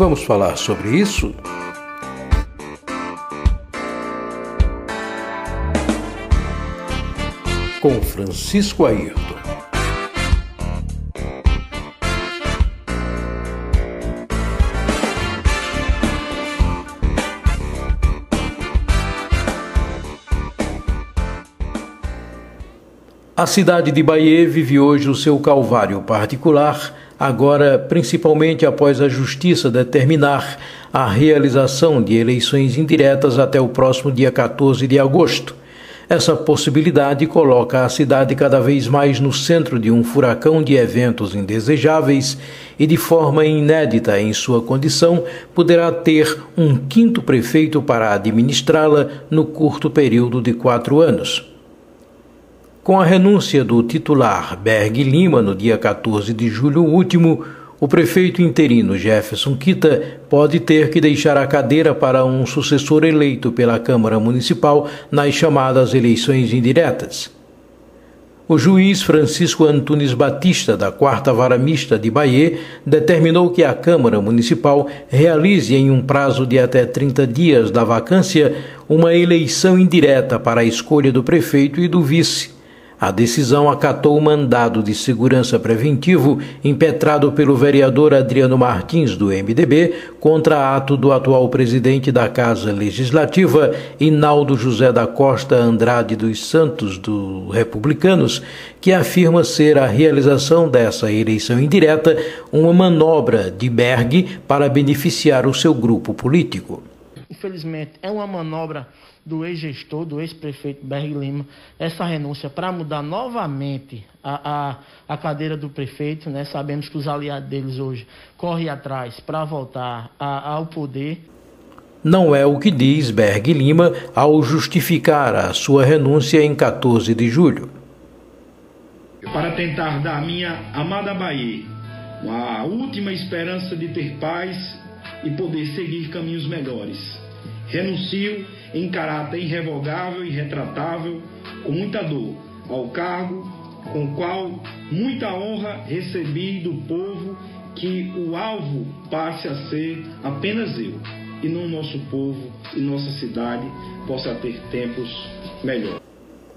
Vamos falar sobre isso? Com Francisco Ayrton. A cidade de Bahia vive hoje o seu calvário particular, agora principalmente após a Justiça determinar a realização de eleições indiretas até o próximo dia 14 de agosto. Essa possibilidade coloca a cidade cada vez mais no centro de um furacão de eventos indesejáveis e, de forma inédita em sua condição, poderá ter um quinto prefeito para administrá-la no curto período de quatro anos. Com a renúncia do titular Berg Lima no dia 14 de julho último, o prefeito interino Jefferson Kita pode ter que deixar a cadeira para um sucessor eleito pela Câmara Municipal nas chamadas eleições indiretas. O juiz Francisco Antunes Batista, da Quarta Vara Mista de Bahia, determinou que a Câmara Municipal realize em um prazo de até 30 dias da vacância uma eleição indireta para a escolha do prefeito e do vice a decisão acatou o mandado de segurança preventivo impetrado pelo vereador Adriano Martins, do MDB, contra ato do atual presidente da Casa Legislativa, Inaldo José da Costa Andrade dos Santos, do Republicanos, que afirma ser a realização dessa eleição indireta uma manobra de Berg para beneficiar o seu grupo político. Infelizmente, é uma manobra do ex-gestor, do ex-prefeito Berg Lima, essa renúncia para mudar novamente a, a, a, cadeira do prefeito. Né? Sabemos que os aliados deles hoje correm atrás para voltar a, ao poder. Não é o que diz Berg Lima ao justificar a sua renúncia em 14 de julho. Para tentar dar à minha amada Bahia a última esperança de ter paz e poder seguir caminhos melhores. Renuncio em caráter irrevogável e retratável, com muita dor, ao cargo com qual muita honra recebi do povo, que o alvo passe a ser apenas eu, e não nosso povo e nossa cidade possa ter tempos melhores.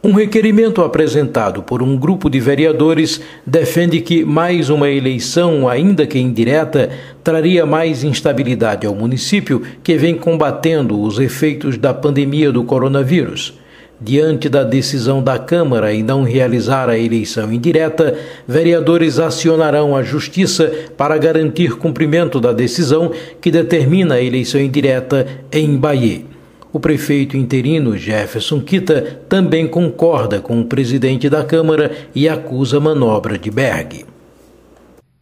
Um requerimento apresentado por um grupo de vereadores defende que mais uma eleição, ainda que indireta, traria mais instabilidade ao município que vem combatendo os efeitos da pandemia do coronavírus. Diante da decisão da Câmara em não realizar a eleição indireta, vereadores acionarão a Justiça para garantir cumprimento da decisão que determina a eleição indireta em Bahia. O prefeito interino Jefferson Kita também concorda com o presidente da Câmara e acusa a manobra de Berg.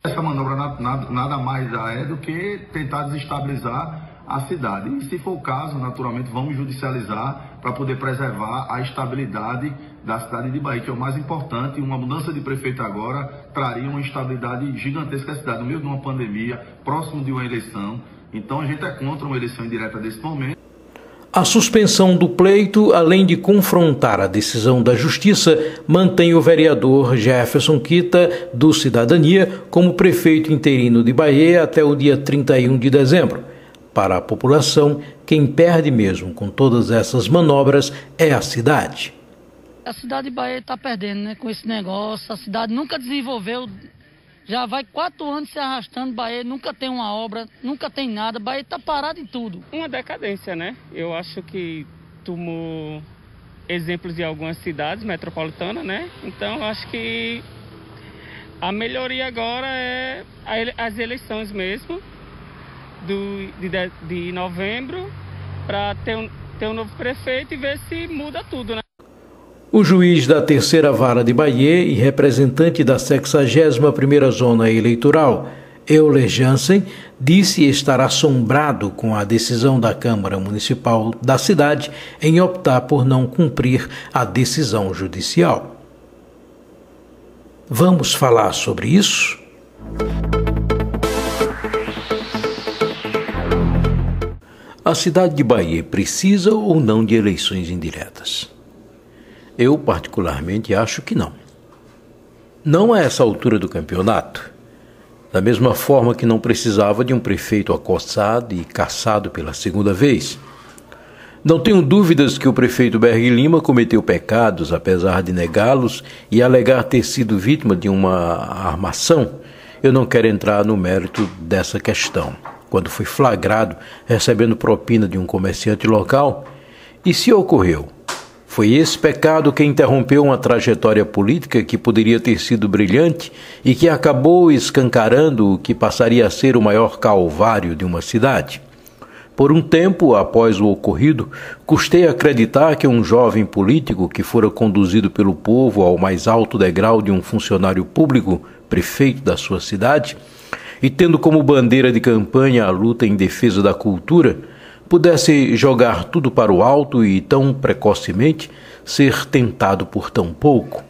Essa manobra nada, nada mais é do que tentar desestabilizar a cidade. E se for o caso, naturalmente, vamos judicializar para poder preservar a estabilidade da cidade de Bahia, que é o mais importante. Uma mudança de prefeito agora traria uma instabilidade gigantesca à cidade, no meio de uma pandemia, próximo de uma eleição. Então a gente é contra uma eleição indireta desse momento. A suspensão do pleito, além de confrontar a decisão da Justiça, mantém o vereador Jefferson Quita, do Cidadania, como prefeito interino de Bahia até o dia 31 de dezembro. Para a população, quem perde mesmo com todas essas manobras é a cidade. A cidade de Bahia está perdendo né, com esse negócio. A cidade nunca desenvolveu já vai quatro anos se arrastando, Bahia nunca tem uma obra, nunca tem nada, Bahia está parado em tudo. Uma decadência, né? Eu acho que tomou exemplos de algumas cidades metropolitanas, né? Então acho que a melhoria agora é as eleições mesmo, do, de, de novembro, para ter um, ter um novo prefeito e ver se muda tudo, né? O juiz da terceira vara de Bahia e representante da 61ª Zona Eleitoral, Euler Jansen, disse estar assombrado com a decisão da Câmara Municipal da cidade em optar por não cumprir a decisão judicial. Vamos falar sobre isso? A cidade de Bahia precisa ou não de eleições indiretas? Eu, particularmente, acho que não. Não a essa altura do campeonato. Da mesma forma que não precisava de um prefeito acossado e caçado pela segunda vez. Não tenho dúvidas que o prefeito Berg Lima cometeu pecados, apesar de negá-los e alegar ter sido vítima de uma armação. Eu não quero entrar no mérito dessa questão. Quando foi flagrado recebendo propina de um comerciante local, e se ocorreu? Foi esse pecado que interrompeu uma trajetória política que poderia ter sido brilhante e que acabou escancarando o que passaria a ser o maior calvário de uma cidade. Por um tempo após o ocorrido, custei acreditar que um jovem político que fora conduzido pelo povo ao mais alto degrau de um funcionário público, prefeito da sua cidade, e tendo como bandeira de campanha a luta em defesa da cultura, pudesse jogar tudo para o alto e tão precocemente ser tentado por tão pouco.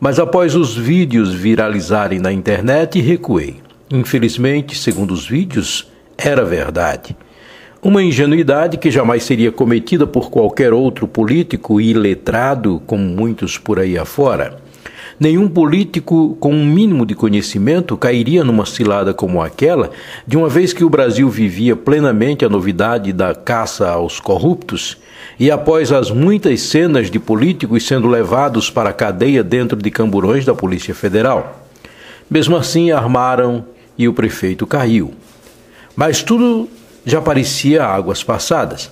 Mas após os vídeos viralizarem na internet, recuei. Infelizmente, segundo os vídeos, era verdade. Uma ingenuidade que jamais seria cometida por qualquer outro político iletrado, como muitos por aí afora. Nenhum político com um mínimo de conhecimento cairia numa cilada como aquela, de uma vez que o Brasil vivia plenamente a novidade da caça aos corruptos, e após as muitas cenas de políticos sendo levados para a cadeia dentro de camburões da Polícia Federal. Mesmo assim, armaram e o prefeito caiu. Mas tudo já parecia águas passadas.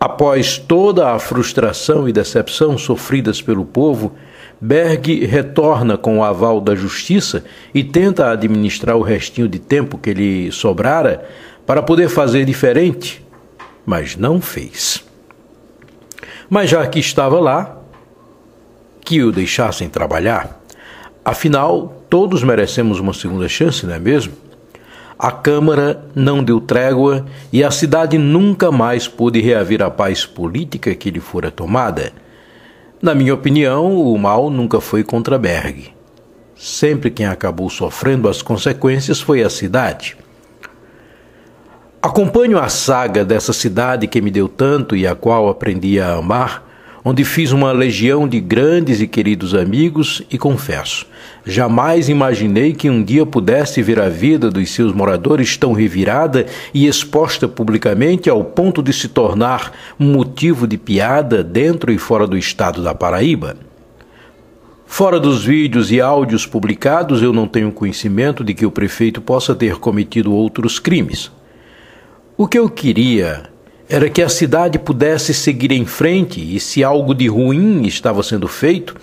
Após toda a frustração e decepção sofridas pelo povo, Berg retorna com o aval da justiça e tenta administrar o restinho de tempo que lhe sobrara para poder fazer diferente, mas não fez. Mas já que estava lá, que o deixassem trabalhar. Afinal, todos merecemos uma segunda chance, não é mesmo? A Câmara não deu trégua e a cidade nunca mais pôde reaver a paz política que lhe fora tomada. Na minha opinião, o mal nunca foi contra Berg. Sempre quem acabou sofrendo as consequências foi a cidade. Acompanho a saga dessa cidade que me deu tanto e a qual aprendi a amar onde fiz uma legião de grandes e queridos amigos e confesso, jamais imaginei que um dia pudesse ver a vida dos seus moradores tão revirada e exposta publicamente ao ponto de se tornar um motivo de piada dentro e fora do estado da Paraíba. Fora dos vídeos e áudios publicados, eu não tenho conhecimento de que o prefeito possa ter cometido outros crimes. O que eu queria era que a cidade pudesse seguir em frente e, se algo de ruim estava sendo feito,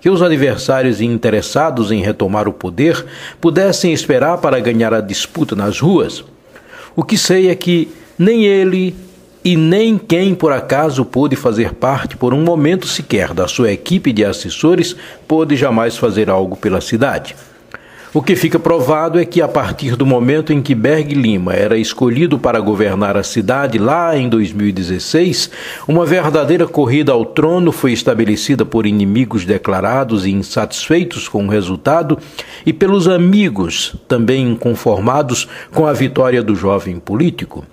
que os adversários interessados em retomar o poder pudessem esperar para ganhar a disputa nas ruas. O que sei é que nem ele e nem quem por acaso pôde fazer parte por um momento sequer da sua equipe de assessores pôde jamais fazer algo pela cidade. O que fica provado é que, a partir do momento em que Berg Lima era escolhido para governar a cidade lá em 2016, uma verdadeira corrida ao trono foi estabelecida por inimigos declarados e insatisfeitos com o resultado e pelos amigos também inconformados com a vitória do jovem político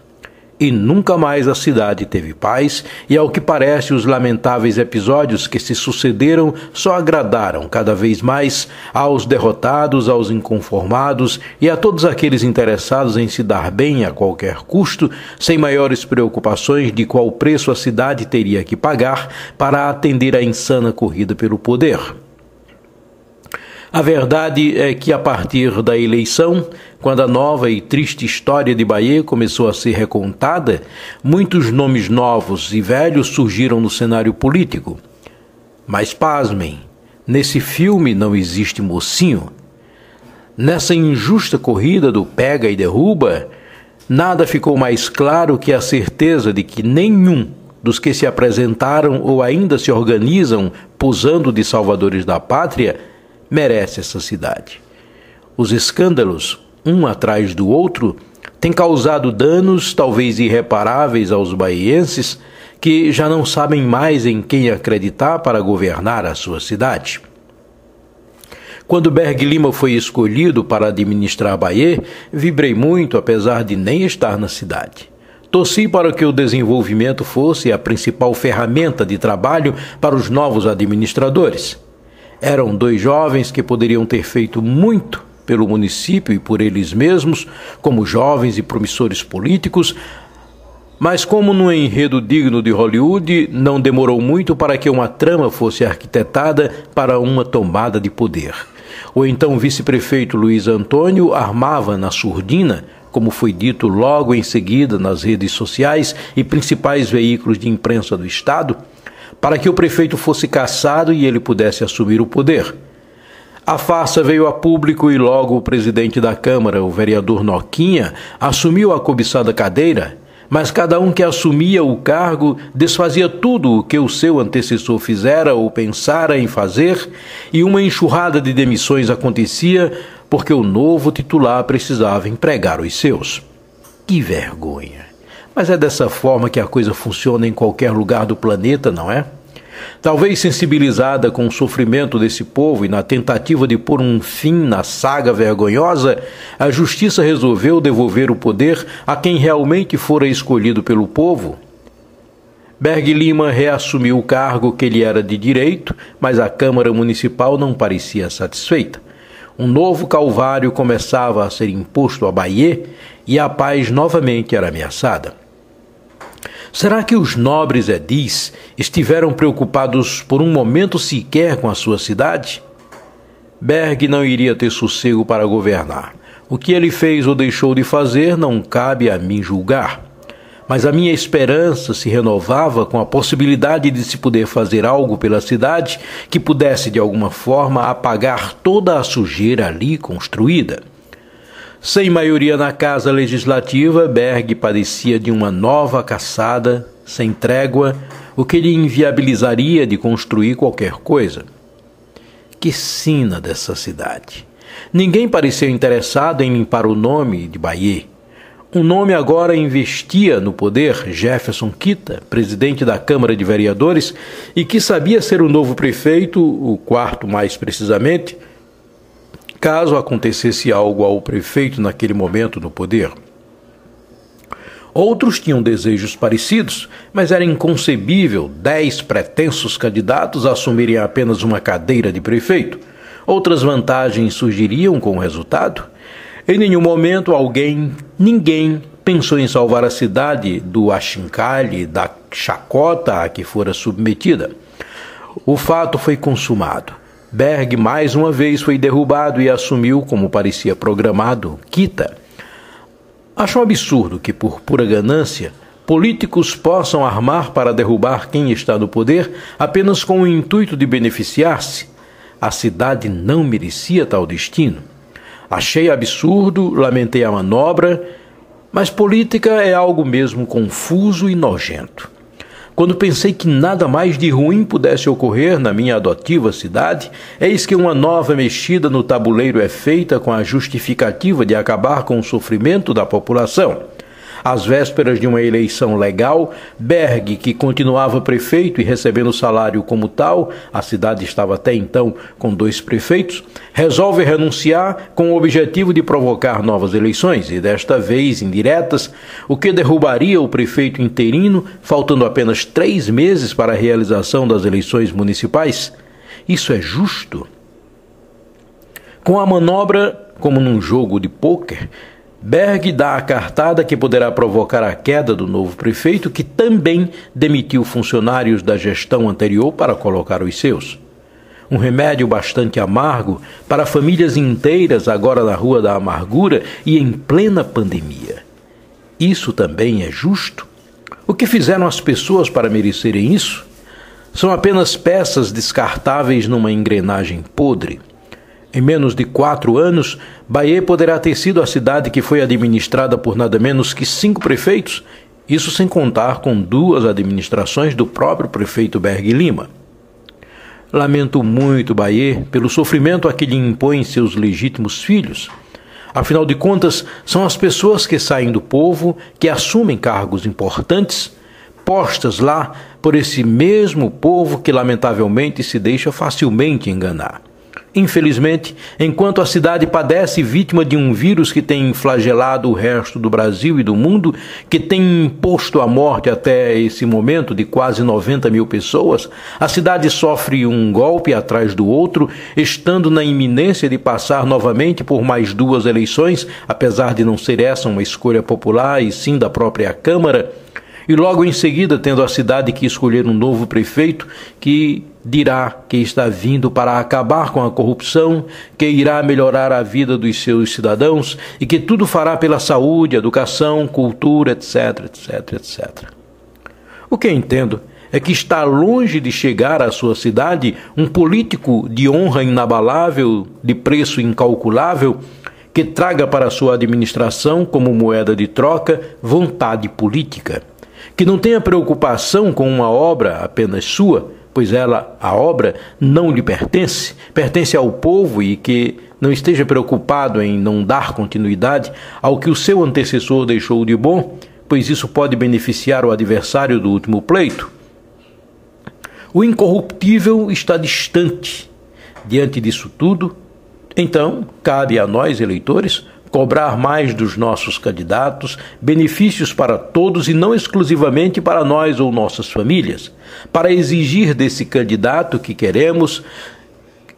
e nunca mais a cidade teve paz, e ao que parece os lamentáveis episódios que se sucederam só agradaram cada vez mais aos derrotados, aos inconformados e a todos aqueles interessados em se dar bem a qualquer custo, sem maiores preocupações de qual preço a cidade teria que pagar para atender à insana corrida pelo poder. A verdade é que, a partir da eleição, quando a nova e triste história de Bahia começou a ser recontada, muitos nomes novos e velhos surgiram no cenário político. Mas pasmem, nesse filme não existe mocinho. Nessa injusta corrida do pega e derruba, nada ficou mais claro que a certeza de que nenhum dos que se apresentaram ou ainda se organizam posando de salvadores da pátria merece essa cidade. Os escândalos, um atrás do outro, têm causado danos talvez irreparáveis aos baienses que já não sabem mais em quem acreditar para governar a sua cidade. Quando Berg Lima foi escolhido para administrar Bahia, vibrei muito, apesar de nem estar na cidade. Torci para que o desenvolvimento fosse a principal ferramenta de trabalho para os novos administradores. Eram dois jovens que poderiam ter feito muito pelo município e por eles mesmos, como jovens e promissores políticos, mas, como no enredo digno de Hollywood, não demorou muito para que uma trama fosse arquitetada para uma tomada de poder. O então vice-prefeito Luiz Antônio armava na surdina, como foi dito logo em seguida nas redes sociais e principais veículos de imprensa do Estado, para que o prefeito fosse cassado e ele pudesse assumir o poder. A farsa veio a público e logo o presidente da Câmara, o vereador Noquinha, assumiu a cobiçada cadeira mas cada um que assumia o cargo desfazia tudo o que o seu antecessor fizera ou pensara em fazer, e uma enxurrada de demissões acontecia porque o novo titular precisava empregar os seus. Que vergonha! Mas é dessa forma que a coisa funciona em qualquer lugar do planeta, não é? Talvez sensibilizada com o sofrimento desse povo e na tentativa de pôr um fim na saga vergonhosa, a justiça resolveu devolver o poder a quem realmente fora escolhido pelo povo. Berg Lima reassumiu o cargo que lhe era de direito, mas a Câmara Municipal não parecia satisfeita. Um novo calvário começava a ser imposto a Bahia e a paz novamente era ameaçada. Será que os nobres edis estiveram preocupados por um momento sequer com a sua cidade? Berg não iria ter sossego para governar. O que ele fez ou deixou de fazer não cabe a mim julgar. Mas a minha esperança se renovava com a possibilidade de se poder fazer algo pela cidade que pudesse de alguma forma apagar toda a sujeira ali construída. Sem maioria na Casa Legislativa, Berg padecia de uma nova caçada, sem trégua, o que lhe inviabilizaria de construir qualquer coisa. Que sina dessa cidade! Ninguém pareceu interessado em limpar o nome de Bahia. Um nome agora investia no poder, Jefferson Kita, presidente da Câmara de Vereadores, e que sabia ser o novo prefeito, o quarto mais precisamente, caso acontecesse algo ao prefeito naquele momento no poder. Outros tinham desejos parecidos, mas era inconcebível dez pretensos candidatos assumirem apenas uma cadeira de prefeito. Outras vantagens surgiriam com o resultado. Em nenhum momento alguém, ninguém, pensou em salvar a cidade do achincalhe, da chacota a que fora submetida. O fato foi consumado. Berg mais uma vez foi derrubado e assumiu, como parecia programado, Kita. Acho um absurdo que, por pura ganância, políticos possam armar para derrubar quem está no poder apenas com o intuito de beneficiar-se. A cidade não merecia tal destino. Achei absurdo, lamentei a manobra, mas política é algo mesmo confuso e nojento. Quando pensei que nada mais de ruim pudesse ocorrer na minha adotiva cidade, eis que uma nova mexida no tabuleiro é feita com a justificativa de acabar com o sofrimento da população. Às vésperas de uma eleição legal, Berg, que continuava prefeito e recebendo salário como tal, a cidade estava até então com dois prefeitos, resolve renunciar com o objetivo de provocar novas eleições, e desta vez indiretas, o que derrubaria o prefeito interino, faltando apenas três meses para a realização das eleições municipais. Isso é justo? Com a manobra, como num jogo de pôquer, Berg dá a cartada que poderá provocar a queda do novo prefeito, que também demitiu funcionários da gestão anterior para colocar os seus. Um remédio bastante amargo para famílias inteiras agora na Rua da Amargura e em plena pandemia. Isso também é justo? O que fizeram as pessoas para merecerem isso? São apenas peças descartáveis numa engrenagem podre. Em menos de quatro anos, Bahia poderá ter sido a cidade que foi administrada por nada menos que cinco prefeitos, isso sem contar com duas administrações do próprio prefeito Berg Lima. Lamento muito, Bahia, pelo sofrimento a que lhe impõem seus legítimos filhos. Afinal de contas, são as pessoas que saem do povo, que assumem cargos importantes, postas lá por esse mesmo povo que lamentavelmente se deixa facilmente enganar. Infelizmente, enquanto a cidade padece vítima de um vírus que tem flagelado o resto do Brasil e do mundo, que tem imposto a morte até esse momento de quase 90 mil pessoas, a cidade sofre um golpe atrás do outro, estando na iminência de passar novamente por mais duas eleições, apesar de não ser essa uma escolha popular e sim da própria Câmara. E logo em seguida tendo a cidade que escolher um novo prefeito que dirá que está vindo para acabar com a corrupção, que irá melhorar a vida dos seus cidadãos e que tudo fará pela saúde, educação, cultura, etc, etc, etc. O que entendo é que está longe de chegar à sua cidade um político de honra inabalável, de preço incalculável, que traga para sua administração como moeda de troca vontade política que não tenha preocupação com uma obra apenas sua, pois ela, a obra, não lhe pertence, pertence ao povo e que não esteja preocupado em não dar continuidade ao que o seu antecessor deixou de bom, pois isso pode beneficiar o adversário do último pleito. O incorruptível está distante. Diante disso tudo, então, cabe a nós, eleitores, cobrar mais dos nossos candidatos, benefícios para todos e não exclusivamente para nós ou nossas famílias. Para exigir desse candidato que queremos,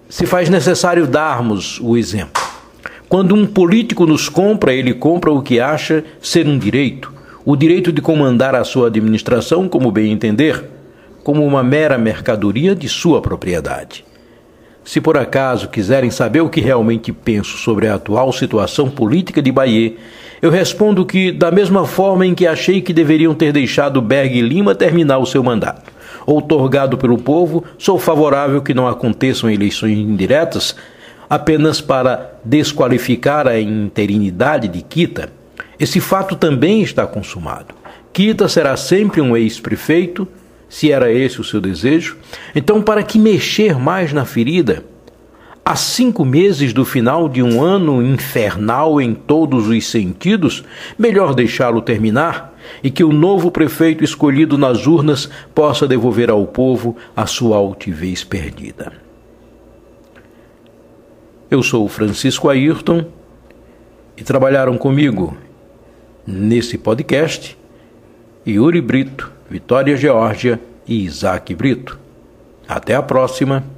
se faz necessário darmos o exemplo. Quando um político nos compra, ele compra o que acha ser um direito, o direito de comandar a sua administração como bem entender, como uma mera mercadoria de sua propriedade. Se por acaso quiserem saber o que realmente penso sobre a atual situação política de Bahia, eu respondo que, da mesma forma em que achei que deveriam ter deixado Berg Lima terminar o seu mandato, outorgado pelo povo, sou favorável que não aconteçam eleições indiretas apenas para desqualificar a interinidade de Quita. Esse fato também está consumado. Quita será sempre um ex-prefeito se era esse o seu desejo. Então, para que mexer mais na ferida? A cinco meses do final de um ano infernal em todos os sentidos, melhor deixá-lo terminar e que o novo prefeito escolhido nas urnas possa devolver ao povo a sua altivez perdida. Eu sou Francisco Ayrton e trabalharam comigo nesse podcast Yuri Brito Vitória Geórgia e Isaac Brito. Até a próxima!